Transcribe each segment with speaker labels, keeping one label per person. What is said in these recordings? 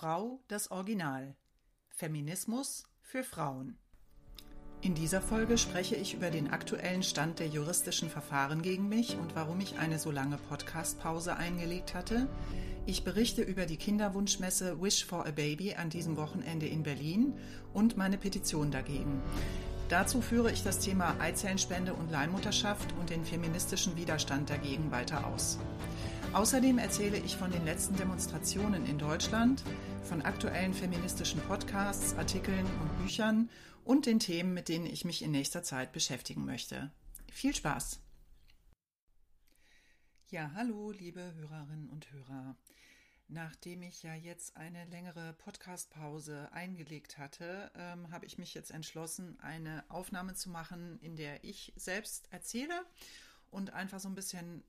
Speaker 1: Frau das Original. Feminismus für Frauen. In dieser Folge spreche ich über den aktuellen Stand der juristischen Verfahren gegen mich und warum ich eine so lange Podcastpause eingelegt hatte. Ich berichte über die Kinderwunschmesse Wish for a Baby an diesem Wochenende in Berlin und meine Petition dagegen. Dazu führe ich das Thema Eizellenspende und Leihmutterschaft und den feministischen Widerstand dagegen weiter aus. Außerdem erzähle ich von den letzten Demonstrationen in Deutschland, von aktuellen feministischen Podcasts, Artikeln und Büchern und den Themen, mit denen ich mich in nächster Zeit beschäftigen möchte. Viel Spaß! Ja, hallo, liebe Hörerinnen und Hörer. Nachdem ich ja jetzt eine längere Podcast-Pause eingelegt hatte, ähm, habe ich mich jetzt entschlossen, eine Aufnahme zu machen, in der ich selbst erzähle und einfach so ein bisschen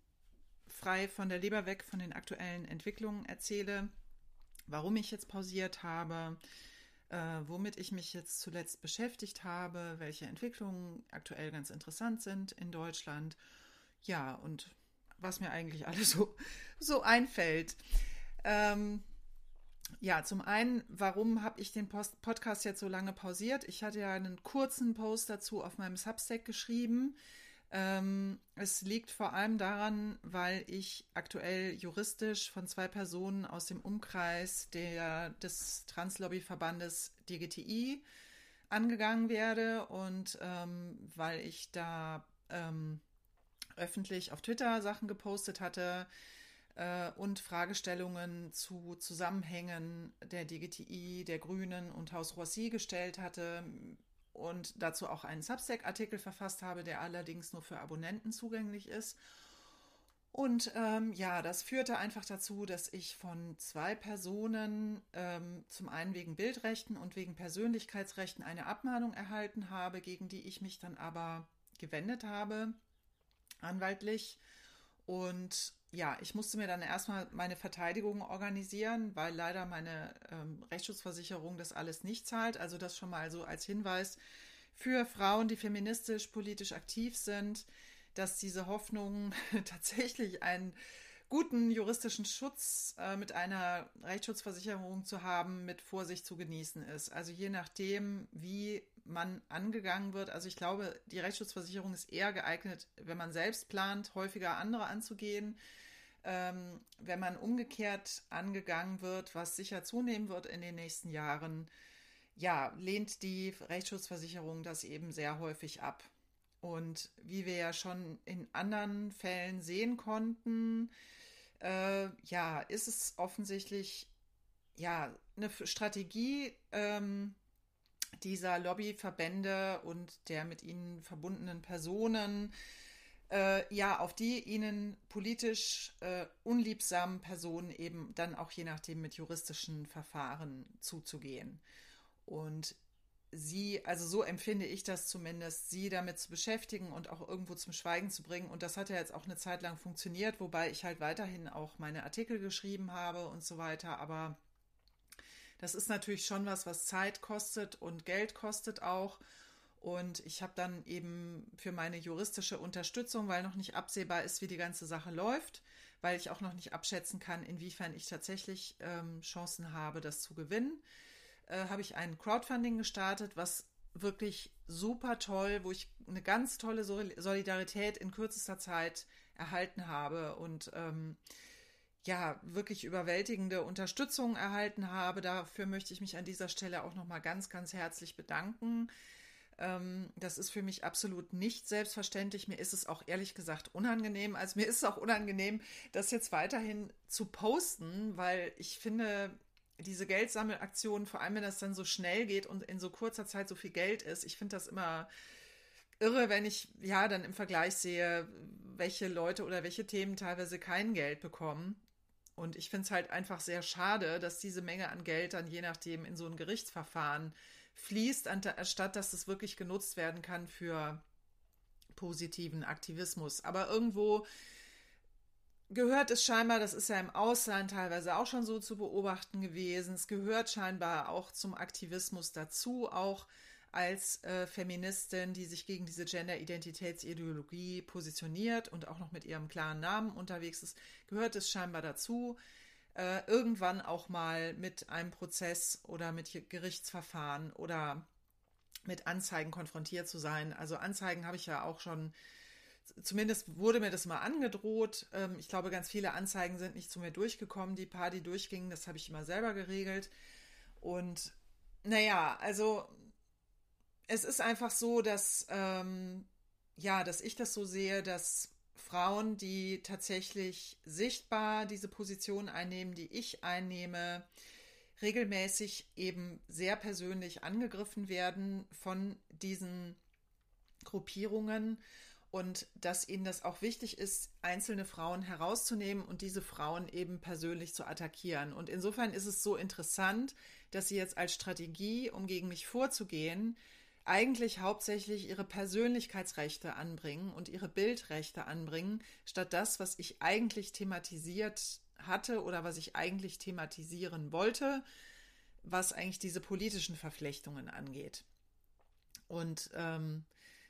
Speaker 1: frei von der Leber weg von den aktuellen Entwicklungen erzähle, warum ich jetzt pausiert habe, äh, womit ich mich jetzt zuletzt beschäftigt habe, welche Entwicklungen aktuell ganz interessant sind in Deutschland. Ja, und was mir eigentlich alles so, so einfällt. Ähm, ja, zum einen, warum habe ich den Post Podcast jetzt so lange pausiert? Ich hatte ja einen kurzen Post dazu auf meinem Substack geschrieben. Ähm, es liegt vor allem daran, weil ich aktuell juristisch von zwei Personen aus dem Umkreis der, des Translobbyverbandes DGTI angegangen werde und ähm, weil ich da ähm, öffentlich auf Twitter Sachen gepostet hatte äh, und Fragestellungen zu Zusammenhängen der DGTI, der Grünen und Haus Roissy gestellt hatte, und dazu auch einen Substack-Artikel verfasst habe, der allerdings nur für Abonnenten zugänglich ist. Und ähm, ja, das führte einfach dazu, dass ich von zwei Personen, ähm, zum einen wegen Bildrechten und wegen Persönlichkeitsrechten, eine Abmahnung erhalten habe, gegen die ich mich dann aber gewendet habe, anwaltlich. Und ja, ich musste mir dann erstmal meine Verteidigung organisieren, weil leider meine ähm, Rechtsschutzversicherung das alles nicht zahlt. Also das schon mal so als Hinweis für Frauen, die feministisch, politisch aktiv sind, dass diese Hoffnung tatsächlich einen guten juristischen Schutz äh, mit einer Rechtsschutzversicherung zu haben, mit Vorsicht zu genießen ist. Also je nachdem, wie man angegangen wird. Also ich glaube, die Rechtsschutzversicherung ist eher geeignet, wenn man selbst plant, häufiger andere anzugehen. Ähm, wenn man umgekehrt angegangen wird, was sicher zunehmen wird in den nächsten Jahren, ja, lehnt die Rechtsschutzversicherung das eben sehr häufig ab. Und wie wir ja schon in anderen Fällen sehen konnten, äh, ja, ist es offensichtlich ja eine Strategie, ähm, dieser Lobbyverbände und der mit ihnen verbundenen Personen, äh, ja, auf die ihnen politisch äh, unliebsamen Personen eben dann auch je nachdem mit juristischen Verfahren zuzugehen. Und sie, also so empfinde ich das zumindest, sie damit zu beschäftigen und auch irgendwo zum Schweigen zu bringen. Und das hat ja jetzt auch eine Zeit lang funktioniert, wobei ich halt weiterhin auch meine Artikel geschrieben habe und so weiter. Aber das ist natürlich schon was, was Zeit kostet und Geld kostet auch. Und ich habe dann eben für meine juristische Unterstützung, weil noch nicht absehbar ist, wie die ganze Sache läuft, weil ich auch noch nicht abschätzen kann, inwiefern ich tatsächlich ähm, Chancen habe, das zu gewinnen, äh, habe ich ein Crowdfunding gestartet, was wirklich super toll, wo ich eine ganz tolle Solidarität in kürzester Zeit erhalten habe und ähm, ja, wirklich überwältigende Unterstützung erhalten habe. Dafür möchte ich mich an dieser Stelle auch nochmal ganz, ganz herzlich bedanken. Ähm, das ist für mich absolut nicht selbstverständlich. Mir ist es auch ehrlich gesagt unangenehm. Also mir ist es auch unangenehm, das jetzt weiterhin zu posten, weil ich finde, diese Geldsammelaktionen, vor allem wenn das dann so schnell geht und in so kurzer Zeit so viel Geld ist, ich finde das immer irre, wenn ich ja dann im Vergleich sehe, welche Leute oder welche Themen teilweise kein Geld bekommen. Und ich finde es halt einfach sehr schade, dass diese Menge an Geld dann je nachdem in so ein Gerichtsverfahren fließt, anstatt dass es wirklich genutzt werden kann für positiven Aktivismus. Aber irgendwo gehört es scheinbar, das ist ja im Ausland teilweise auch schon so zu beobachten gewesen, es gehört scheinbar auch zum Aktivismus dazu, auch als äh, Feministin, die sich gegen diese Gender-Identitätsideologie positioniert und auch noch mit ihrem klaren Namen unterwegs ist, gehört es scheinbar dazu, äh, irgendwann auch mal mit einem Prozess oder mit Gerichtsverfahren oder mit Anzeigen konfrontiert zu sein. Also Anzeigen habe ich ja auch schon, zumindest wurde mir das mal angedroht. Ähm, ich glaube, ganz viele Anzeigen sind nicht zu mir durchgekommen. Die paar, die durchgingen, das habe ich immer selber geregelt. Und naja, also es ist einfach so, dass, ähm, ja, dass ich das so sehe, dass Frauen, die tatsächlich sichtbar diese Position einnehmen, die ich einnehme, regelmäßig eben sehr persönlich angegriffen werden von diesen Gruppierungen und dass ihnen das auch wichtig ist, einzelne Frauen herauszunehmen und diese Frauen eben persönlich zu attackieren. Und insofern ist es so interessant, dass sie jetzt als Strategie, um gegen mich vorzugehen, eigentlich hauptsächlich ihre Persönlichkeitsrechte anbringen und ihre Bildrechte anbringen, statt das, was ich eigentlich thematisiert hatte oder was ich eigentlich thematisieren wollte, was eigentlich diese politischen Verflechtungen angeht. Und ähm,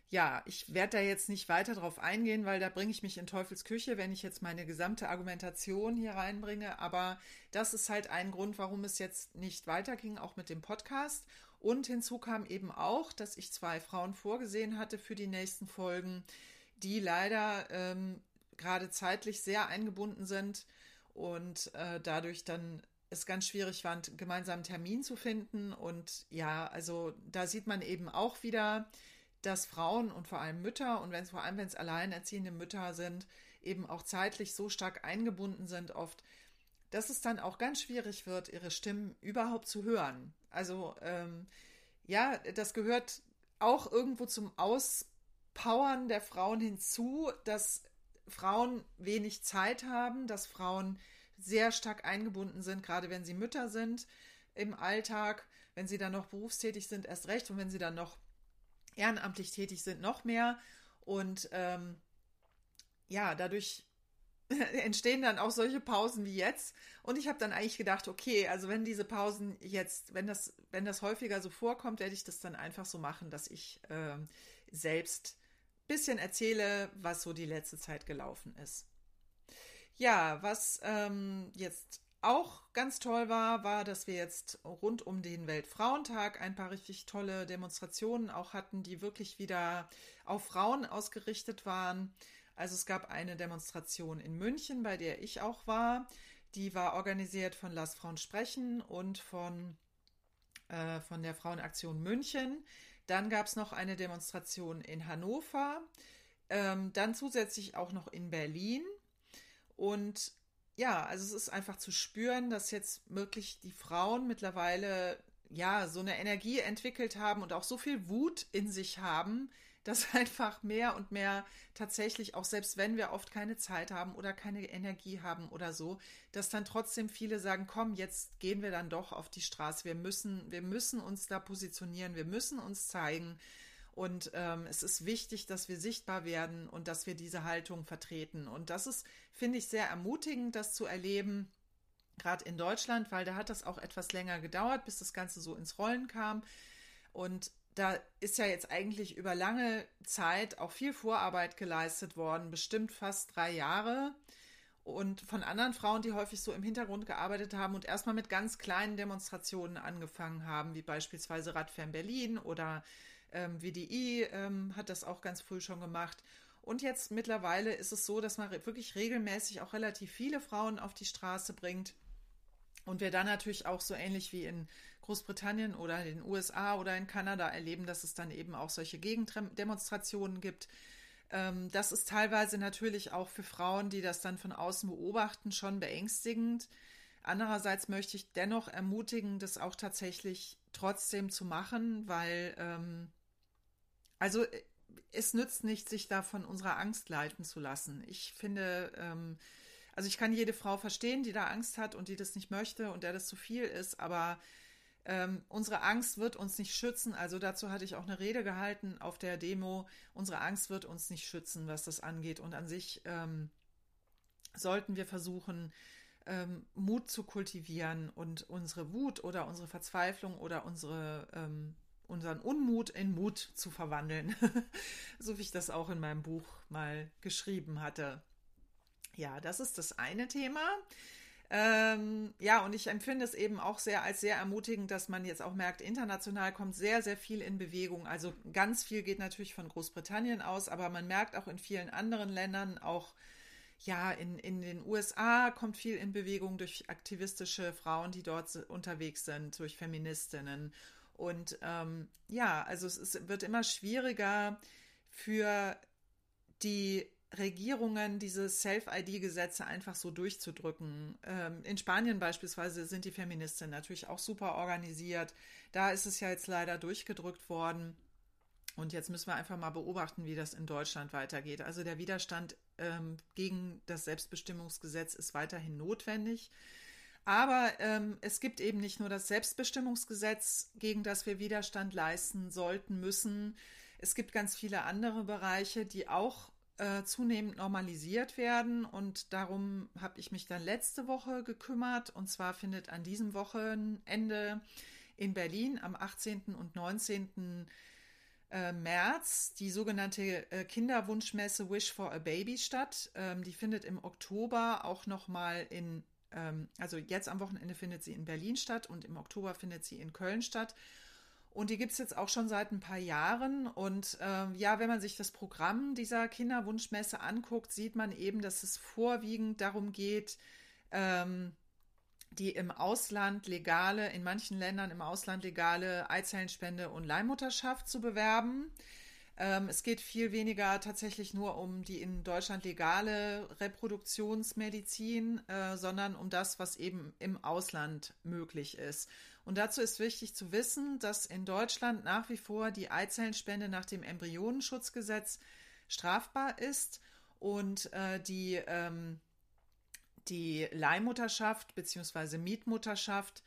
Speaker 1: ja, ich werde da jetzt nicht weiter drauf eingehen, weil da bringe ich mich in Teufels Küche, wenn ich jetzt meine gesamte Argumentation hier reinbringe. Aber das ist halt ein Grund, warum es jetzt nicht weiterging, auch mit dem Podcast. Und hinzu kam eben auch, dass ich zwei Frauen vorgesehen hatte für die nächsten Folgen, die leider ähm, gerade zeitlich sehr eingebunden sind und äh, dadurch dann es ganz schwierig war, einen gemeinsamen Termin zu finden. Und ja, also da sieht man eben auch wieder, dass Frauen und vor allem Mütter und wenn es vor allem, wenn es alleinerziehende Mütter sind, eben auch zeitlich so stark eingebunden sind oft, dass es dann auch ganz schwierig wird, ihre Stimmen überhaupt zu hören. Also ähm, ja, das gehört auch irgendwo zum Auspowern der Frauen hinzu, dass Frauen wenig Zeit haben, dass Frauen sehr stark eingebunden sind, gerade wenn sie Mütter sind im Alltag, wenn sie dann noch berufstätig sind, erst recht und wenn sie dann noch ehrenamtlich tätig sind, noch mehr. Und ähm, ja, dadurch entstehen dann auch solche Pausen wie jetzt. Und ich habe dann eigentlich gedacht, okay, also wenn diese Pausen jetzt, wenn das, wenn das häufiger so vorkommt, werde ich das dann einfach so machen, dass ich äh, selbst ein bisschen erzähle, was so die letzte Zeit gelaufen ist. Ja, was ähm, jetzt auch ganz toll war, war, dass wir jetzt rund um den Weltfrauentag ein paar richtig tolle Demonstrationen auch hatten, die wirklich wieder auf Frauen ausgerichtet waren. Also es gab eine Demonstration in München, bei der ich auch war. Die war organisiert von Lass Frauen sprechen und von, äh, von der Frauenaktion München. Dann gab es noch eine Demonstration in Hannover. Ähm, dann zusätzlich auch noch in Berlin. Und ja, also es ist einfach zu spüren, dass jetzt wirklich die Frauen mittlerweile ja so eine Energie entwickelt haben und auch so viel Wut in sich haben, dass einfach mehr und mehr tatsächlich, auch selbst wenn wir oft keine Zeit haben oder keine Energie haben oder so, dass dann trotzdem viele sagen, komm, jetzt gehen wir dann doch auf die Straße. Wir müssen, wir müssen uns da positionieren, wir müssen uns zeigen. Und ähm, es ist wichtig, dass wir sichtbar werden und dass wir diese Haltung vertreten. Und das ist, finde ich, sehr ermutigend, das zu erleben, gerade in Deutschland, weil da hat das auch etwas länger gedauert, bis das Ganze so ins Rollen kam. Und da ist ja jetzt eigentlich über lange Zeit auch viel Vorarbeit geleistet worden, bestimmt fast drei Jahre. Und von anderen Frauen, die häufig so im Hintergrund gearbeitet haben und erstmal mit ganz kleinen Demonstrationen angefangen haben, wie beispielsweise Radfern Berlin oder ähm, WDI ähm, hat das auch ganz früh schon gemacht. Und jetzt mittlerweile ist es so, dass man wirklich regelmäßig auch relativ viele Frauen auf die Straße bringt. Und wir dann natürlich auch so ähnlich wie in Großbritannien oder in den USA oder in Kanada erleben, dass es dann eben auch solche Gegendemonstrationen gibt. Ähm, das ist teilweise natürlich auch für Frauen, die das dann von außen beobachten, schon beängstigend. Andererseits möchte ich dennoch ermutigen, das auch tatsächlich trotzdem zu machen, weil ähm, also es nützt nicht, sich da von unserer Angst leiten zu lassen. Ich finde, ähm, also ich kann jede Frau verstehen, die da Angst hat und die das nicht möchte und der das zu viel ist, aber ähm, unsere Angst wird uns nicht schützen. Also dazu hatte ich auch eine Rede gehalten auf der Demo. Unsere Angst wird uns nicht schützen, was das angeht. Und an sich ähm, sollten wir versuchen, ähm, Mut zu kultivieren und unsere Wut oder unsere Verzweiflung oder unsere, ähm, unseren Unmut in Mut zu verwandeln. so wie ich das auch in meinem Buch mal geschrieben hatte. Ja, das ist das eine Thema. Ähm, ja, und ich empfinde es eben auch sehr als sehr ermutigend, dass man jetzt auch merkt, international kommt sehr, sehr viel in Bewegung. Also ganz viel geht natürlich von Großbritannien aus, aber man merkt auch in vielen anderen Ländern, auch ja, in, in den USA kommt viel in Bewegung durch aktivistische Frauen, die dort unterwegs sind, durch Feministinnen. Und ähm, ja, also es ist, wird immer schwieriger für die Regierungen diese Self-ID-Gesetze einfach so durchzudrücken. Ähm, in Spanien beispielsweise sind die Feministinnen natürlich auch super organisiert. Da ist es ja jetzt leider durchgedrückt worden. Und jetzt müssen wir einfach mal beobachten, wie das in Deutschland weitergeht. Also der Widerstand ähm, gegen das Selbstbestimmungsgesetz ist weiterhin notwendig. Aber ähm, es gibt eben nicht nur das Selbstbestimmungsgesetz, gegen das wir Widerstand leisten sollten, müssen. Es gibt ganz viele andere Bereiche, die auch äh, zunehmend normalisiert werden. Und darum habe ich mich dann letzte Woche gekümmert. Und zwar findet an diesem Wochenende in Berlin am 18. und 19. Äh, März die sogenannte äh, Kinderwunschmesse Wish for a Baby statt. Ähm, die findet im Oktober auch nochmal in, ähm, also jetzt am Wochenende findet sie in Berlin statt und im Oktober findet sie in Köln statt. Und die gibt es jetzt auch schon seit ein paar Jahren. Und äh, ja, wenn man sich das Programm dieser Kinderwunschmesse anguckt, sieht man eben, dass es vorwiegend darum geht, ähm, die im Ausland legale, in manchen Ländern im Ausland legale Eizellenspende und Leihmutterschaft zu bewerben. Ähm, es geht viel weniger tatsächlich nur um die in Deutschland legale Reproduktionsmedizin, äh, sondern um das, was eben im Ausland möglich ist. Und dazu ist wichtig zu wissen, dass in Deutschland nach wie vor die Eizellenspende nach dem Embryonenschutzgesetz strafbar ist und äh, die, ähm, die Leihmutterschaft bzw. Mietmutterschaft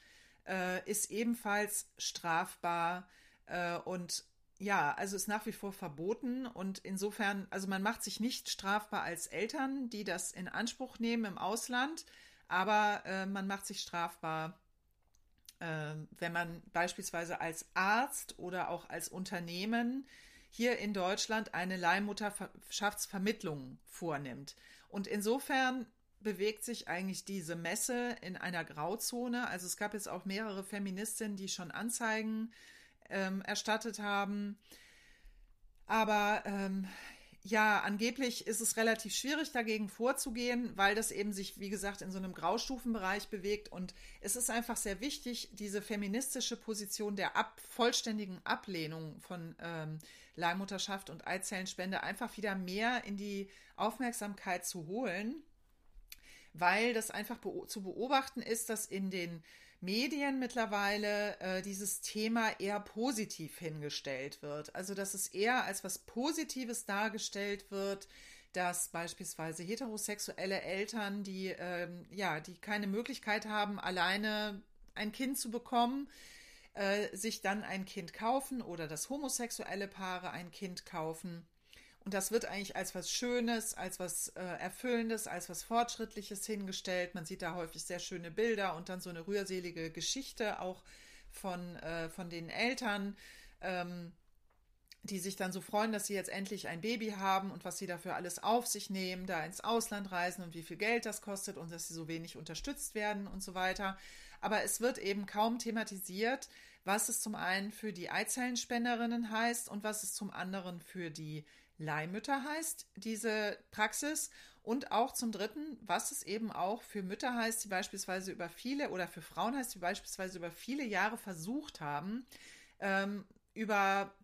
Speaker 1: äh, ist ebenfalls strafbar äh, und ja, also ist nach wie vor verboten und insofern, also man macht sich nicht strafbar als Eltern, die das in Anspruch nehmen im Ausland, aber äh, man macht sich strafbar wenn man beispielsweise als Arzt oder auch als Unternehmen hier in Deutschland eine Leihmutterschaftsvermittlung vornimmt. Und insofern bewegt sich eigentlich diese Messe in einer Grauzone. Also es gab jetzt auch mehrere Feministinnen, die schon Anzeigen ähm, erstattet haben. Aber ähm, ja, angeblich ist es relativ schwierig, dagegen vorzugehen, weil das eben sich, wie gesagt, in so einem Graustufenbereich bewegt. Und es ist einfach sehr wichtig, diese feministische Position der ab, vollständigen Ablehnung von ähm, Leihmutterschaft und Eizellenspende einfach wieder mehr in die Aufmerksamkeit zu holen, weil das einfach be zu beobachten ist, dass in den Medien mittlerweile äh, dieses Thema eher positiv hingestellt wird. Also dass es eher als was Positives dargestellt wird, dass beispielsweise heterosexuelle Eltern, die ähm, ja, die keine Möglichkeit haben, alleine ein Kind zu bekommen, äh, sich dann ein Kind kaufen oder dass homosexuelle Paare ein Kind kaufen und das wird eigentlich als was Schönes, als was äh, Erfüllendes, als was Fortschrittliches hingestellt. Man sieht da häufig sehr schöne Bilder und dann so eine rührselige Geschichte auch von, äh, von den Eltern, ähm, die sich dann so freuen, dass sie jetzt endlich ein Baby haben und was sie dafür alles auf sich nehmen, da ins Ausland reisen und wie viel Geld das kostet und dass sie so wenig unterstützt werden und so weiter. Aber es wird eben kaum thematisiert, was es zum einen für die Eizellenspenderinnen heißt und was es zum anderen für die Leihmütter heißt, diese Praxis. Und auch zum Dritten, was es eben auch für Mütter heißt, die beispielsweise über viele oder für Frauen heißt, die beispielsweise über viele Jahre versucht haben, ähm, über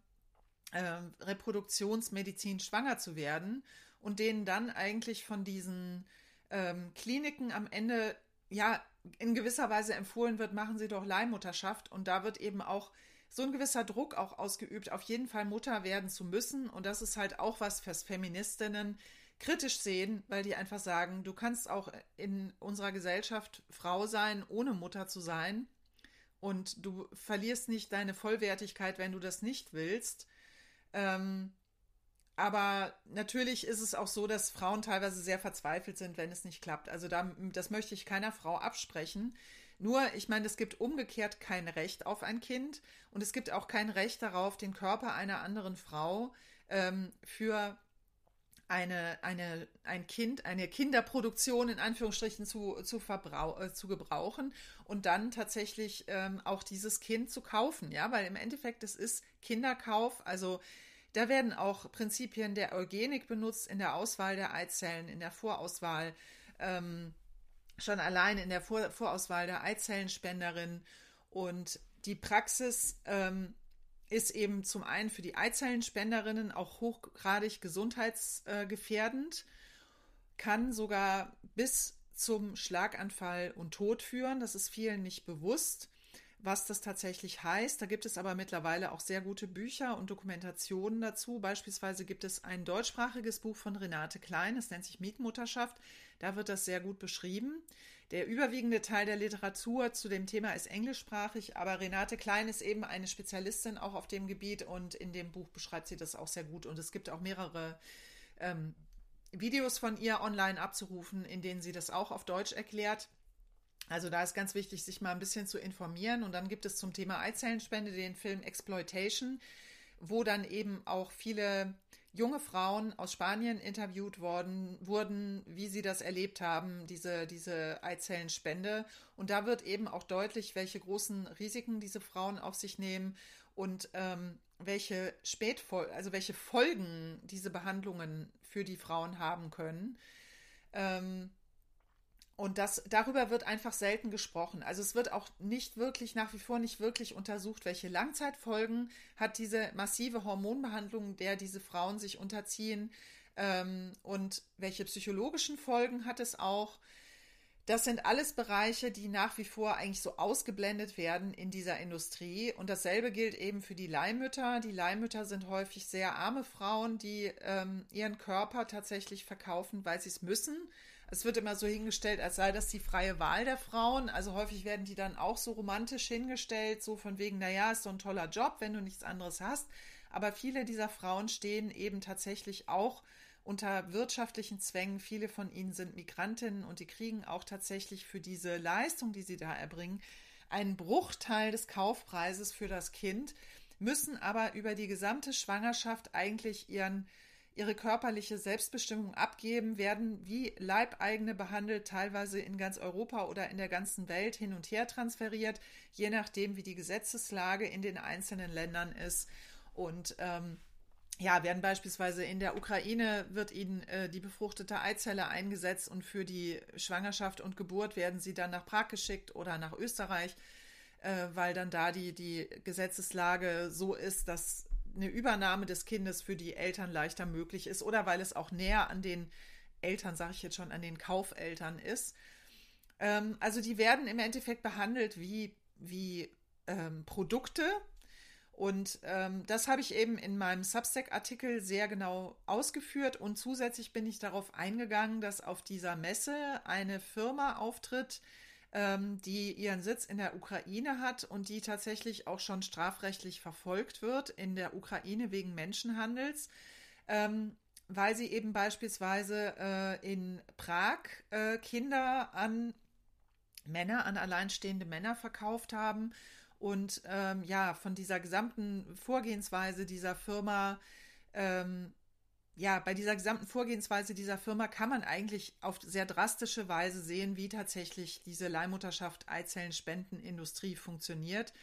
Speaker 1: ähm, Reproduktionsmedizin schwanger zu werden und denen dann eigentlich von diesen ähm, Kliniken am Ende ja in gewisser Weise empfohlen wird, machen Sie doch Leihmutterschaft. Und da wird eben auch so ein gewisser Druck auch ausgeübt, auf jeden Fall Mutter werden zu müssen. Und das ist halt auch was fürs Feministinnen kritisch sehen, weil die einfach sagen, du kannst auch in unserer Gesellschaft Frau sein, ohne Mutter zu sein. Und du verlierst nicht deine Vollwertigkeit, wenn du das nicht willst. Ähm, aber natürlich ist es auch so, dass Frauen teilweise sehr verzweifelt sind, wenn es nicht klappt. Also da, das möchte ich keiner Frau absprechen. Nur, ich meine, es gibt umgekehrt kein Recht auf ein Kind und es gibt auch kein Recht darauf, den Körper einer anderen Frau ähm, für eine, eine, ein Kind, eine Kinderproduktion in Anführungsstrichen zu, zu, verbrau äh, zu gebrauchen und dann tatsächlich ähm, auch dieses Kind zu kaufen, ja, weil im Endeffekt es ist Kinderkauf, also da werden auch Prinzipien der Eugenik benutzt in der Auswahl der Eizellen, in der Vorauswahl, ähm, schon allein in der Vor Vorauswahl der Eizellenspenderin und die Praxis ähm, ist eben zum einen für die Eizellenspenderinnen auch hochgradig gesundheitsgefährdend, kann sogar bis zum Schlaganfall und Tod führen. Das ist vielen nicht bewusst, was das tatsächlich heißt. Da gibt es aber mittlerweile auch sehr gute Bücher und Dokumentationen dazu. Beispielsweise gibt es ein deutschsprachiges Buch von Renate Klein, das nennt sich Mietmutterschaft. Da wird das sehr gut beschrieben. Der überwiegende Teil der Literatur zu dem Thema ist englischsprachig, aber Renate Klein ist eben eine Spezialistin auch auf dem Gebiet und in dem Buch beschreibt sie das auch sehr gut. Und es gibt auch mehrere ähm, Videos von ihr online abzurufen, in denen sie das auch auf Deutsch erklärt. Also da ist ganz wichtig, sich mal ein bisschen zu informieren. Und dann gibt es zum Thema Eizellenspende den Film Exploitation, wo dann eben auch viele junge Frauen aus Spanien interviewt worden, wurden, wie sie das erlebt haben, diese, diese Eizellenspende. Und da wird eben auch deutlich, welche großen Risiken diese Frauen auf sich nehmen und ähm, welche Spätfol also welche Folgen diese Behandlungen für die Frauen haben können. Ähm, und das, darüber wird einfach selten gesprochen. Also es wird auch nicht wirklich, nach wie vor nicht wirklich untersucht, welche Langzeitfolgen hat diese massive Hormonbehandlung, der diese Frauen sich unterziehen ähm, und welche psychologischen Folgen hat es auch. Das sind alles Bereiche, die nach wie vor eigentlich so ausgeblendet werden in dieser Industrie. Und dasselbe gilt eben für die Leihmütter. Die Leihmütter sind häufig sehr arme Frauen, die ähm, ihren Körper tatsächlich verkaufen, weil sie es müssen es wird immer so hingestellt, als sei das die freie Wahl der Frauen. Also häufig werden die dann auch so romantisch hingestellt, so von wegen, naja, ist so ein toller Job, wenn du nichts anderes hast. Aber viele dieser Frauen stehen eben tatsächlich auch unter wirtschaftlichen Zwängen. Viele von ihnen sind Migrantinnen und die kriegen auch tatsächlich für diese Leistung, die sie da erbringen, einen Bruchteil des Kaufpreises für das Kind, müssen aber über die gesamte Schwangerschaft eigentlich ihren ihre körperliche Selbstbestimmung abgeben, werden wie Leibeigene behandelt, teilweise in ganz Europa oder in der ganzen Welt hin und her transferiert, je nachdem, wie die Gesetzeslage in den einzelnen Ländern ist. Und ähm, ja, werden beispielsweise in der Ukraine wird ihnen äh, die befruchtete Eizelle eingesetzt und für die Schwangerschaft und Geburt werden sie dann nach Prag geschickt oder nach Österreich, äh, weil dann da die, die Gesetzeslage so ist, dass eine Übernahme des Kindes für die Eltern leichter möglich ist oder weil es auch näher an den Eltern, sage ich jetzt schon, an den Kaufeltern ist. Ähm, also die werden im Endeffekt behandelt wie, wie ähm, Produkte. Und ähm, das habe ich eben in meinem Substack-Artikel sehr genau ausgeführt. Und zusätzlich bin ich darauf eingegangen, dass auf dieser Messe eine Firma auftritt, ähm, die ihren Sitz in der Ukraine hat und die tatsächlich auch schon strafrechtlich verfolgt wird in der Ukraine wegen Menschenhandels. Ähm, weil sie eben beispielsweise äh, in Prag äh, Kinder an Männer, an alleinstehende Männer verkauft haben und ähm, ja, von dieser gesamten Vorgehensweise dieser Firma ähm, ja, bei dieser gesamten Vorgehensweise dieser Firma kann man eigentlich auf sehr drastische Weise sehen, wie tatsächlich diese Leihmutterschaft Eizellenspendenindustrie funktioniert.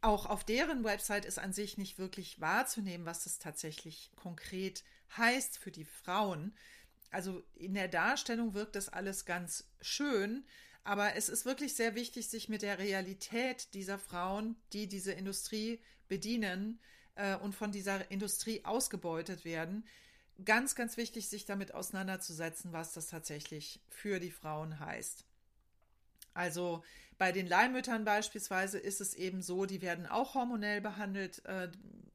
Speaker 1: Auch auf deren Website ist an sich nicht wirklich wahrzunehmen, was das tatsächlich konkret heißt für die Frauen. Also in der Darstellung wirkt das alles ganz schön, aber es ist wirklich sehr wichtig, sich mit der Realität dieser Frauen, die diese Industrie bedienen äh, und von dieser Industrie ausgebeutet werden, ganz, ganz wichtig, sich damit auseinanderzusetzen, was das tatsächlich für die Frauen heißt. Also bei den Leihmüttern beispielsweise ist es eben so, die werden auch hormonell behandelt, äh,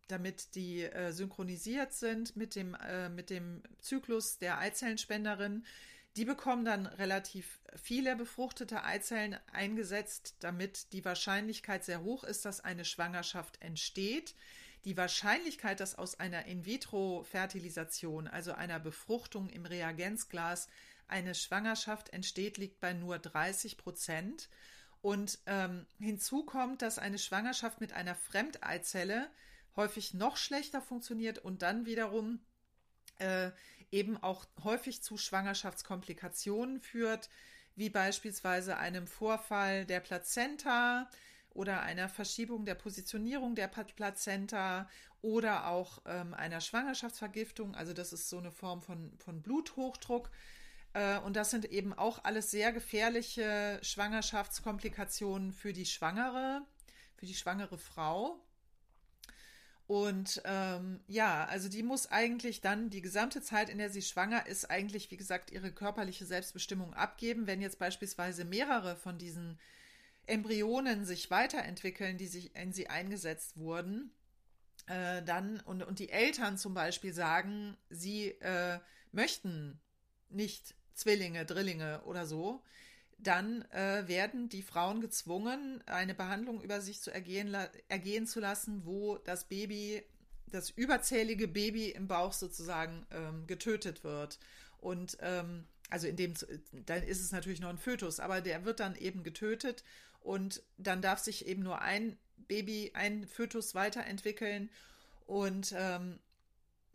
Speaker 1: damit die äh, synchronisiert sind mit dem, äh, mit dem Zyklus der Eizellenspenderin. Die bekommen dann relativ viele befruchtete Eizellen eingesetzt, damit die Wahrscheinlichkeit sehr hoch ist, dass eine Schwangerschaft entsteht. Die Wahrscheinlichkeit, dass aus einer In-vitro-Fertilisation, also einer Befruchtung im Reagenzglas, eine Schwangerschaft entsteht, liegt bei nur 30 Prozent. Und ähm, hinzu kommt, dass eine Schwangerschaft mit einer Fremdeizelle häufig noch schlechter funktioniert und dann wiederum äh, eben auch häufig zu Schwangerschaftskomplikationen führt, wie beispielsweise einem Vorfall der Plazenta oder einer Verschiebung der Positionierung der Plazenta oder auch ähm, einer Schwangerschaftsvergiftung. Also das ist so eine Form von, von Bluthochdruck. Äh, und das sind eben auch alles sehr gefährliche Schwangerschaftskomplikationen für die Schwangere, für die schwangere Frau. Und ähm, ja, also die muss eigentlich dann die gesamte Zeit, in der sie schwanger ist, eigentlich, wie gesagt, ihre körperliche Selbstbestimmung abgeben. Wenn jetzt beispielsweise mehrere von diesen Embryonen sich weiterentwickeln, die sich in sie eingesetzt wurden, äh, dann und, und die Eltern zum Beispiel sagen, sie äh, möchten nicht Zwillinge, Drillinge oder so, dann äh, werden die Frauen gezwungen, eine Behandlung über sich zu ergehen, ergehen zu lassen, wo das Baby, das überzählige Baby im Bauch sozusagen ähm, getötet wird. Und ähm, also in dem, dann ist es natürlich noch ein Fötus, aber der wird dann eben getötet und dann darf sich eben nur ein Baby, ein Fötus weiterentwickeln. Und ähm,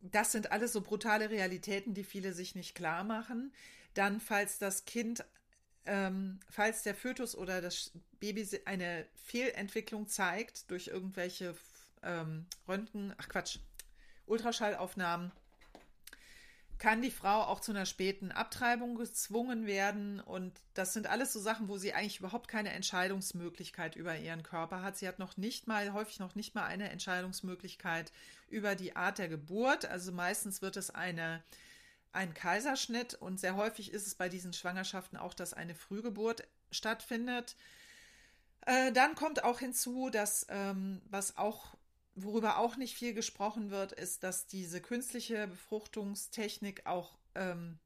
Speaker 1: das sind alles so brutale Realitäten, die viele sich nicht klar machen. Dann, falls das Kind ähm, falls der Fötus oder das Baby eine Fehlentwicklung zeigt durch irgendwelche ähm, Röntgen, ach Quatsch, Ultraschallaufnahmen, kann die Frau auch zu einer späten Abtreibung gezwungen werden. Und das sind alles so Sachen, wo sie eigentlich überhaupt keine Entscheidungsmöglichkeit über ihren Körper hat. Sie hat noch nicht mal, häufig noch nicht mal eine Entscheidungsmöglichkeit über die Art der Geburt. Also meistens wird es eine ein Kaiserschnitt und sehr häufig ist es bei diesen Schwangerschaften auch, dass eine Frühgeburt stattfindet. Äh, dann kommt auch hinzu, dass ähm, was auch worüber auch nicht viel gesprochen wird, ist, dass diese künstliche Befruchtungstechnik auch ähm,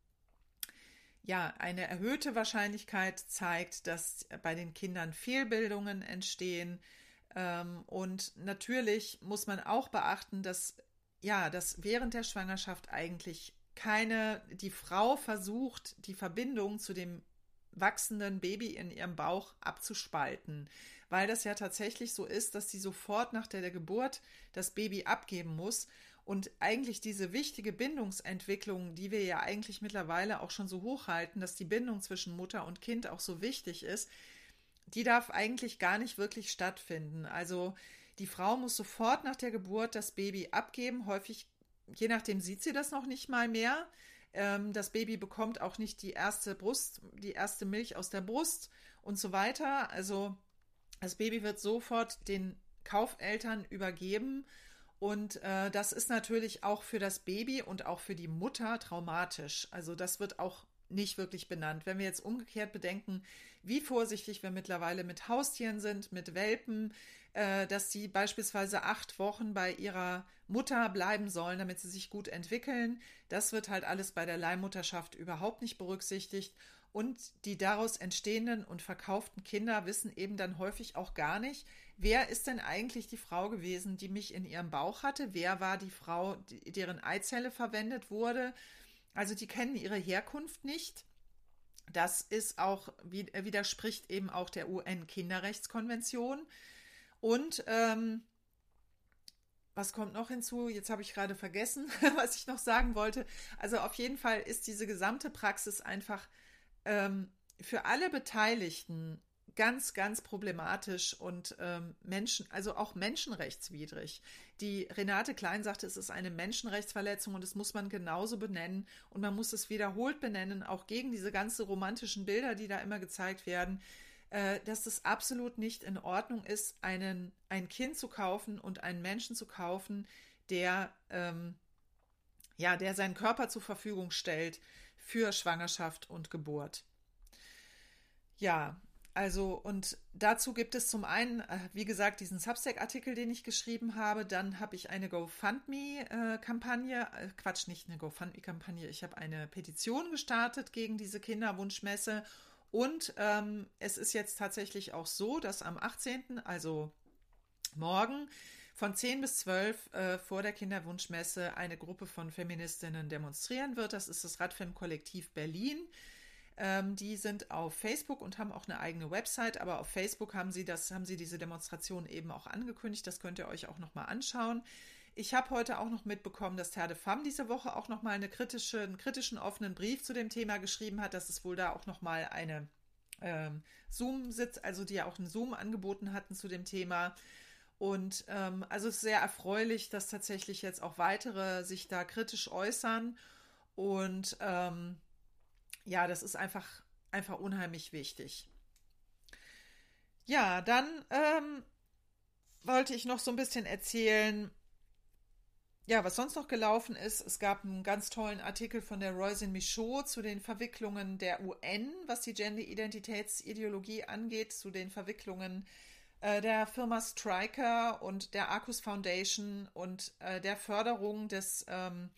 Speaker 1: ja eine erhöhte Wahrscheinlichkeit zeigt, dass bei den Kindern Fehlbildungen entstehen. Ähm, und natürlich muss man auch beachten, dass ja, dass während der Schwangerschaft eigentlich keine, die Frau versucht, die Verbindung zu dem wachsenden Baby in ihrem Bauch abzuspalten, weil das ja tatsächlich so ist, dass sie sofort nach der, Geburt das Baby abgeben muss und eigentlich diese wichtige Bindungsentwicklung, die wir ja eigentlich mittlerweile auch schon so hochhalten, dass die Bindung zwischen Mutter und Kind auch so wichtig ist, die darf eigentlich gar nicht wirklich stattfinden. Also die Frau muss sofort nach der Geburt das Baby abgeben. Häufig je nachdem sieht sie das noch nicht mal mehr. Ähm, das Baby bekommt auch nicht die erste Brust, die erste Milch aus der Brust und so weiter. Also das Baby wird sofort den Kaufeltern übergeben. Und äh, das ist natürlich auch für das Baby und auch für die Mutter traumatisch. Also das wird auch nicht wirklich benannt. Wenn wir jetzt umgekehrt bedenken, wie vorsichtig wir mittlerweile mit Haustieren sind, mit Welpen, dass sie beispielsweise acht Wochen bei ihrer Mutter bleiben sollen, damit sie sich gut entwickeln. Das wird halt alles bei der Leihmutterschaft überhaupt nicht berücksichtigt. Und die daraus entstehenden und verkauften Kinder wissen eben dann häufig auch gar nicht, wer ist denn eigentlich die Frau gewesen, die mich in ihrem Bauch hatte? Wer war die Frau, deren Eizelle verwendet wurde? Also die kennen ihre Herkunft nicht. Das ist auch, widerspricht eben auch der UN-Kinderrechtskonvention. Und ähm, was kommt noch hinzu? Jetzt habe ich gerade vergessen, was ich noch sagen wollte. Also auf jeden Fall ist diese gesamte Praxis einfach ähm, für alle Beteiligten ganz, ganz problematisch und ähm, Menschen, also auch menschenrechtswidrig. Die Renate Klein sagte, es ist eine Menschenrechtsverletzung und das muss man genauso benennen und man muss es wiederholt benennen, auch gegen diese ganzen romantischen Bilder, die da immer gezeigt werden äh, dass es absolut nicht in Ordnung ist, einen, ein Kind zu kaufen und einen Menschen zu kaufen, der, ähm, ja, der seinen Körper zur Verfügung stellt für Schwangerschaft und Geburt. Ja, also und dazu gibt es zum einen, äh, wie gesagt, diesen Substack-Artikel, den ich geschrieben habe. Dann habe ich eine GoFundMe-Kampagne, äh, Quatsch, nicht eine GoFundMe-Kampagne. Ich habe eine Petition gestartet gegen diese Kinderwunschmesse und ähm, es ist jetzt tatsächlich auch so, dass am 18., also morgen, von 10 bis 12 äh, vor der Kinderwunschmesse eine Gruppe von Feministinnen demonstrieren wird. Das ist das Radfem-Kollektiv Berlin. Ähm, die sind auf Facebook und haben auch eine eigene Website, aber auf Facebook haben sie das, haben sie diese Demonstration eben auch angekündigt. Das könnt ihr euch auch nochmal anschauen. Ich habe heute auch noch mitbekommen, dass Terre de Femme diese Woche auch noch mal eine kritische, einen kritischen offenen Brief zu dem Thema geschrieben hat, dass es wohl da auch noch mal eine ähm, Zoom-Sitz, also die ja auch einen Zoom angeboten hatten zu dem Thema. Und ähm, also es ist sehr erfreulich, dass tatsächlich jetzt auch weitere sich da kritisch äußern. Und ähm, ja, das ist einfach, einfach unheimlich wichtig. Ja, dann ähm, wollte ich noch so ein bisschen erzählen, ja, was sonst noch gelaufen ist. Es gab einen ganz tollen Artikel von der Roisin Michaud zu den Verwicklungen der UN, was die Gender-Identitätsideologie angeht, zu den Verwicklungen äh, der Firma Striker und der Arcus Foundation und äh, der Förderung des ähm,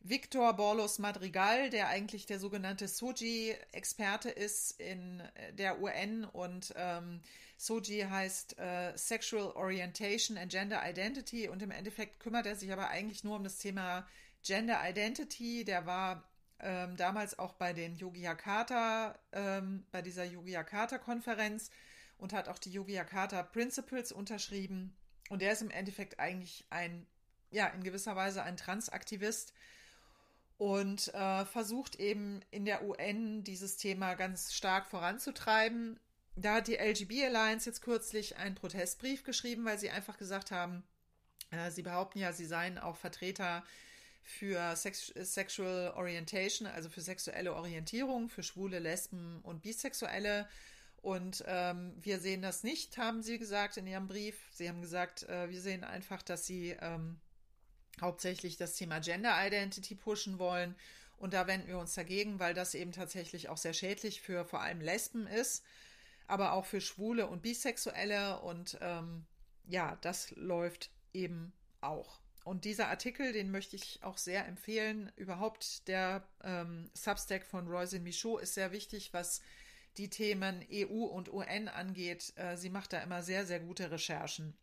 Speaker 1: Victor Borlos Madrigal, der eigentlich der sogenannte Soji-Experte ist in äh, der UN und ähm, Soji heißt äh, Sexual Orientation and Gender Identity und im Endeffekt kümmert er sich aber eigentlich nur um das Thema Gender Identity. Der war ähm, damals auch bei den Yogyakarta, ähm, bei dieser Yogyakarta-Konferenz und hat auch die Yogyakarta Principles unterschrieben. Und der ist im Endeffekt eigentlich ein, ja, in gewisser Weise ein Transaktivist und äh, versucht eben in der UN dieses Thema ganz stark voranzutreiben. Da hat die LGB Alliance jetzt kürzlich einen Protestbrief geschrieben, weil sie einfach gesagt haben, äh, sie behaupten ja, sie seien auch Vertreter für Sex Sexual Orientation, also für sexuelle Orientierung, für Schwule, Lesben und Bisexuelle. Und ähm, wir sehen das nicht, haben sie gesagt in ihrem Brief. Sie haben gesagt, äh, wir sehen einfach, dass sie ähm, hauptsächlich das Thema Gender Identity pushen wollen. Und da wenden wir uns dagegen, weil das eben tatsächlich auch sehr schädlich für vor allem Lesben ist, aber auch für Schwule und Bisexuelle. Und ähm, ja, das läuft eben auch. Und dieser Artikel, den möchte ich auch sehr empfehlen. Überhaupt der ähm, Substack von Roisin Michaud ist sehr wichtig, was die Themen EU und UN angeht. Äh, sie macht da immer sehr, sehr gute Recherchen.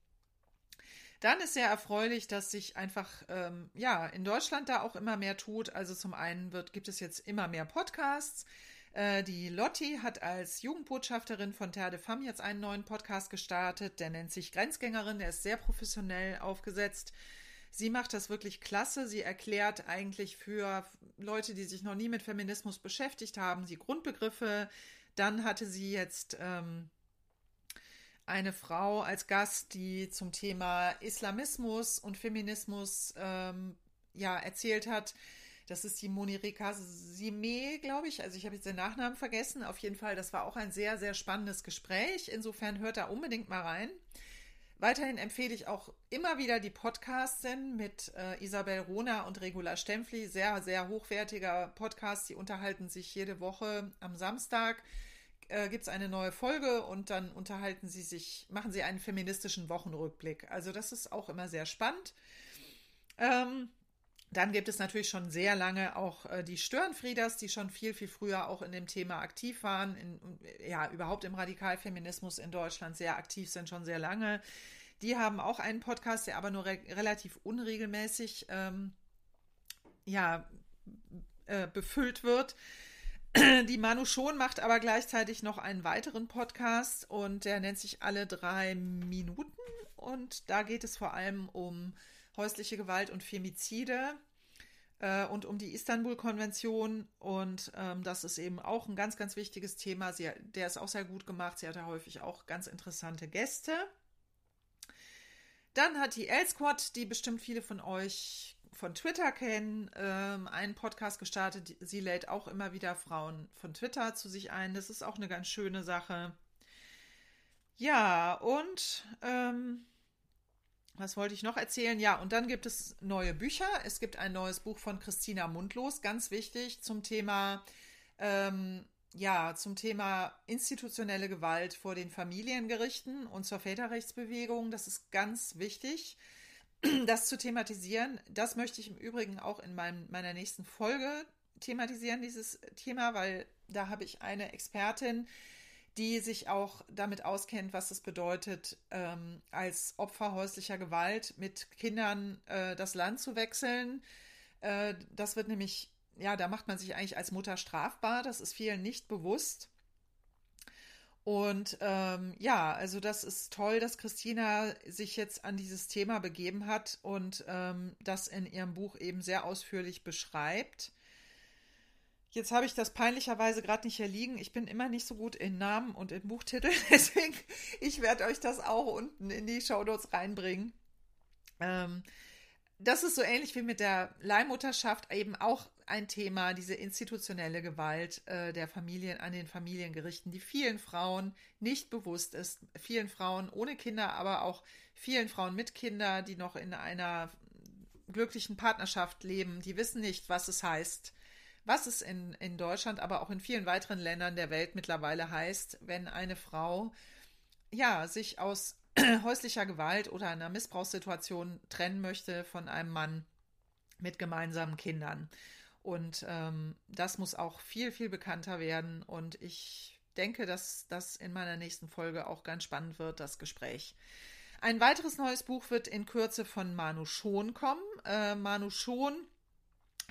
Speaker 1: Dann ist sehr erfreulich, dass sich einfach ähm, ja in Deutschland da auch immer mehr tut. Also zum einen wird, gibt es jetzt immer mehr Podcasts. Äh, die Lotti hat als Jugendbotschafterin von Terre de Femme jetzt einen neuen Podcast gestartet. Der nennt sich Grenzgängerin. Der ist sehr professionell aufgesetzt. Sie macht das wirklich klasse. Sie erklärt eigentlich für Leute, die sich noch nie mit Feminismus beschäftigt haben, die Grundbegriffe. Dann hatte sie jetzt ähm, eine Frau als Gast, die zum Thema Islamismus und Feminismus ähm, ja erzählt hat. Das ist die Monirika Sime, glaube ich. Also ich habe jetzt den Nachnamen vergessen. Auf jeden Fall, das war auch ein sehr, sehr spannendes Gespräch. Insofern hört da unbedingt mal rein. Weiterhin empfehle ich auch immer wieder die Podcasts mit äh, Isabel Rona und Regula Stempfli. Sehr, sehr hochwertiger Podcast. Die unterhalten sich jede Woche am Samstag äh, gibt es eine neue Folge und dann unterhalten sie sich, machen sie einen feministischen Wochenrückblick. Also das ist auch immer sehr spannend. Ähm, dann gibt es natürlich schon sehr lange auch äh, die Störenfrieders, die schon viel, viel früher auch in dem Thema aktiv waren, in, ja, überhaupt im Radikalfeminismus in Deutschland sehr aktiv sind, schon sehr lange. Die haben auch einen Podcast, der aber nur re relativ unregelmäßig ähm, ja, äh, befüllt wird. Die Manu Schon macht aber gleichzeitig noch einen weiteren Podcast und der nennt sich Alle drei Minuten. Und da geht es vor allem um häusliche Gewalt und Femizide äh, und um die Istanbul-Konvention. Und ähm, das ist eben auch ein ganz, ganz wichtiges Thema. Sie, der ist auch sehr gut gemacht. Sie hatte häufig auch ganz interessante Gäste. Dann hat die L-Squad, die bestimmt viele von euch von Twitter kennen, ähm, einen Podcast gestartet. Sie lädt auch immer wieder Frauen von Twitter zu sich ein. Das ist auch eine ganz schöne Sache. Ja, und ähm, was wollte ich noch erzählen? Ja, und dann gibt es neue Bücher. Es gibt ein neues Buch von Christina Mundlos, ganz wichtig zum Thema, ähm, ja, zum Thema institutionelle Gewalt vor den Familiengerichten und zur Väterrechtsbewegung. Das ist ganz wichtig das zu thematisieren. Das möchte ich im Übrigen auch in meinem, meiner nächsten Folge thematisieren, dieses Thema, weil da habe ich eine Expertin, die sich auch damit auskennt, was es bedeutet, ähm, als Opfer häuslicher Gewalt mit Kindern äh, das Land zu wechseln. Äh, das wird nämlich, ja, da macht man sich eigentlich als Mutter strafbar. Das ist vielen nicht bewusst. Und ähm, ja, also das ist toll, dass Christina sich jetzt an dieses Thema begeben hat und ähm, das in ihrem Buch eben sehr ausführlich beschreibt. Jetzt habe ich das peinlicherweise gerade nicht hier liegen. Ich bin immer nicht so gut in Namen und in Buchtiteln, deswegen ich werde euch das auch unten in die Shownotes reinbringen. Ähm, das ist so ähnlich wie mit der Leihmutterschaft eben auch ein Thema, diese institutionelle Gewalt äh, der Familien an den Familiengerichten, die vielen Frauen nicht bewusst ist. Vielen Frauen ohne Kinder, aber auch vielen Frauen mit Kindern, die noch in einer glücklichen Partnerschaft leben, die wissen nicht, was es heißt, was es in, in Deutschland, aber auch in vielen weiteren Ländern der Welt mittlerweile heißt, wenn eine Frau ja sich aus häuslicher Gewalt oder einer Missbrauchssituation trennen möchte von einem Mann mit gemeinsamen Kindern. Und ähm, das muss auch viel, viel bekannter werden. Und ich denke, dass das in meiner nächsten Folge auch ganz spannend wird, das Gespräch. Ein weiteres neues Buch wird in Kürze von Manu Schon kommen. Äh, Manu Schon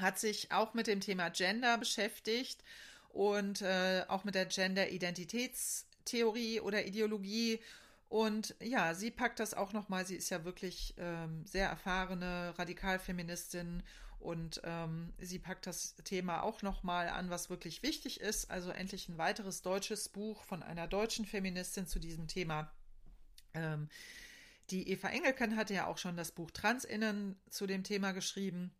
Speaker 1: hat sich auch mit dem Thema Gender beschäftigt und äh, auch mit der Gender-Identitätstheorie oder Ideologie. Und ja, sie packt das auch nochmal. Sie ist ja wirklich ähm, sehr erfahrene Radikalfeministin und ähm, sie packt das Thema auch nochmal an, was wirklich wichtig ist. Also endlich ein weiteres deutsches Buch von einer deutschen Feministin zu diesem Thema. Ähm, die Eva Engelken hatte ja auch schon das Buch Transinnen zu dem Thema geschrieben.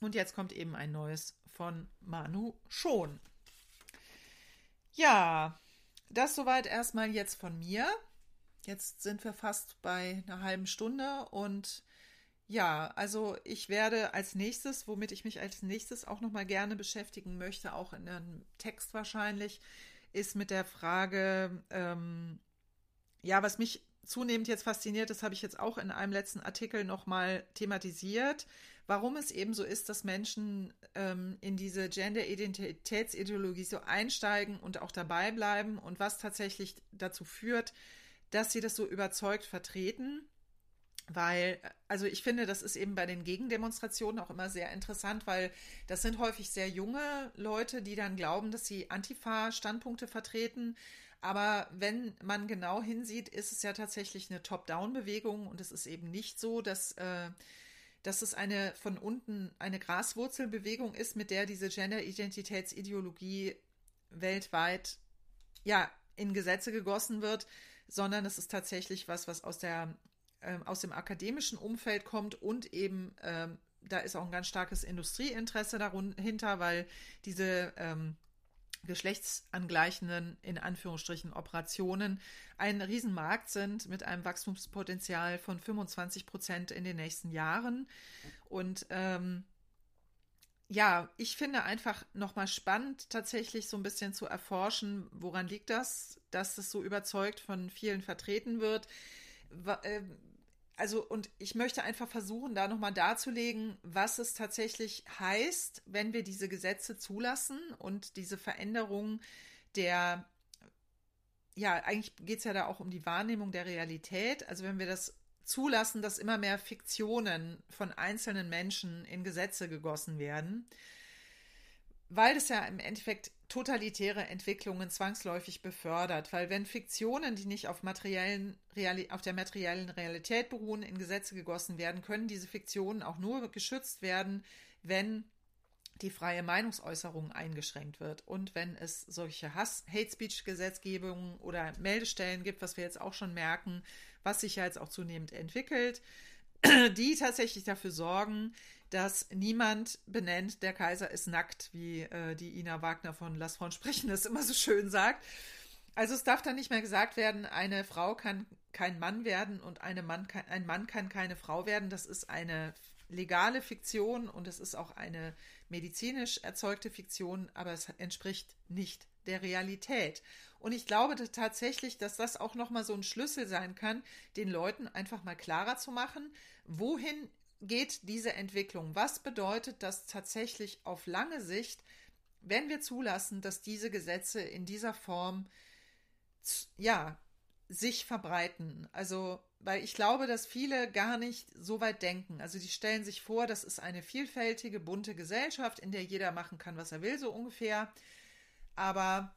Speaker 1: Und jetzt kommt eben ein neues von Manu Schon. Ja, das soweit erstmal jetzt von mir. Jetzt sind wir fast bei einer halben Stunde und ja, also ich werde als nächstes, womit ich mich als nächstes auch nochmal gerne beschäftigen möchte, auch in einem Text wahrscheinlich, ist mit der Frage, ähm, ja, was mich zunehmend jetzt fasziniert, das habe ich jetzt auch in einem letzten Artikel nochmal thematisiert, warum es eben so ist, dass Menschen ähm, in diese Gender-Identitätsideologie so einsteigen und auch dabei bleiben und was tatsächlich dazu führt, dass sie das so überzeugt vertreten weil, also ich finde, das ist eben bei den Gegendemonstrationen auch immer sehr interessant, weil das sind häufig sehr junge Leute, die dann glauben, dass sie Antifa-Standpunkte vertreten. Aber wenn man genau hinsieht, ist es ja tatsächlich eine Top-Down-Bewegung und es ist eben nicht so, dass, äh, dass es eine von unten eine Graswurzelbewegung ist, mit der diese Gender-Identitätsideologie weltweit ja in Gesetze gegossen wird, sondern es ist tatsächlich was, was aus der ähm, aus dem akademischen Umfeld kommt und eben ähm, da ist auch ein ganz starkes Industrieinteresse dahinter, weil diese ähm, geschlechtsangleichenden, in Anführungsstrichen, Operationen ein Riesenmarkt sind mit einem Wachstumspotenzial von 25 Prozent in den nächsten Jahren. Und ähm, ja, ich finde einfach nochmal spannend, tatsächlich so ein bisschen zu erforschen, woran liegt das, dass das so überzeugt von vielen vertreten wird. Also und ich möchte einfach versuchen, da nochmal darzulegen, was es tatsächlich heißt, wenn wir diese Gesetze zulassen und diese Veränderung der, ja, eigentlich geht es ja da auch um die Wahrnehmung der Realität. Also wenn wir das zulassen, dass immer mehr Fiktionen von einzelnen Menschen in Gesetze gegossen werden, weil das ja im Endeffekt totalitäre Entwicklungen zwangsläufig befördert, weil wenn Fiktionen, die nicht auf, materiellen, auf der materiellen Realität beruhen, in Gesetze gegossen werden, können diese Fiktionen auch nur geschützt werden, wenn die freie Meinungsäußerung eingeschränkt wird. Und wenn es solche Hass, Hate Speech Gesetzgebungen oder Meldestellen gibt, was wir jetzt auch schon merken, was sich ja jetzt auch zunehmend entwickelt, die tatsächlich dafür sorgen, dass niemand benennt, der Kaiser ist nackt, wie äh, die Ina Wagner von Lass Frauen sprechen das immer so schön sagt. Also es darf dann nicht mehr gesagt werden, eine Frau kann kein Mann werden und eine Mann kann, ein Mann kann keine Frau werden. Das ist eine legale Fiktion und es ist auch eine medizinisch erzeugte Fiktion, aber es entspricht nicht der Realität. Und ich glaube tatsächlich, dass das auch nochmal so ein Schlüssel sein kann, den Leuten einfach mal klarer zu machen, wohin geht diese Entwicklung? Was bedeutet das tatsächlich auf lange Sicht, wenn wir zulassen, dass diese Gesetze in dieser Form ja sich verbreiten? Also, weil ich glaube, dass viele gar nicht so weit denken. Also, die stellen sich vor, das ist eine vielfältige, bunte Gesellschaft, in der jeder machen kann, was er will, so ungefähr. Aber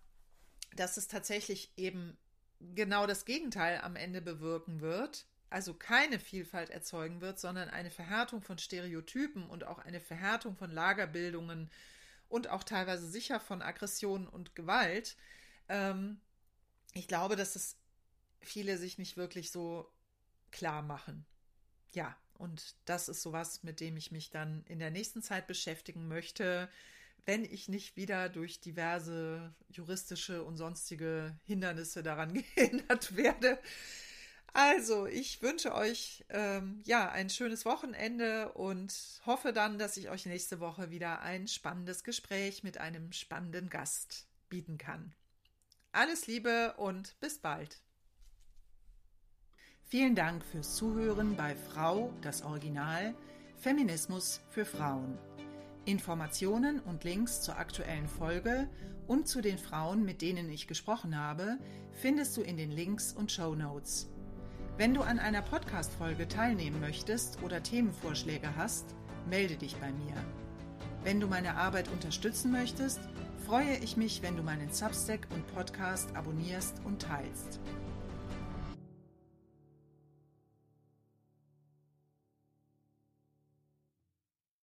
Speaker 1: dass es tatsächlich eben genau das Gegenteil am Ende bewirken wird, also keine Vielfalt erzeugen wird, sondern eine Verhärtung von Stereotypen und auch eine Verhärtung von Lagerbildungen und auch teilweise sicher von Aggression und Gewalt. Ähm, ich glaube, dass es viele sich nicht wirklich so klar machen. Ja, und das ist sowas, mit dem ich mich dann in der nächsten Zeit beschäftigen möchte, wenn ich nicht wieder durch diverse juristische und sonstige Hindernisse daran gehindert werde. Also, ich wünsche euch ähm, ja ein schönes Wochenende und hoffe dann, dass ich euch nächste Woche wieder ein spannendes Gespräch mit einem spannenden Gast bieten kann. Alles Liebe und bis bald. Vielen Dank fürs Zuhören bei Frau das Original Feminismus für Frauen. Informationen und Links zur aktuellen Folge und zu den Frauen, mit denen ich gesprochen habe, findest du in den Links und Show Notes. Wenn du an einer Podcast-Folge teilnehmen möchtest oder Themenvorschläge hast, melde dich bei mir. Wenn du meine Arbeit unterstützen möchtest, freue ich mich, wenn du meinen Substack und Podcast abonnierst und teilst.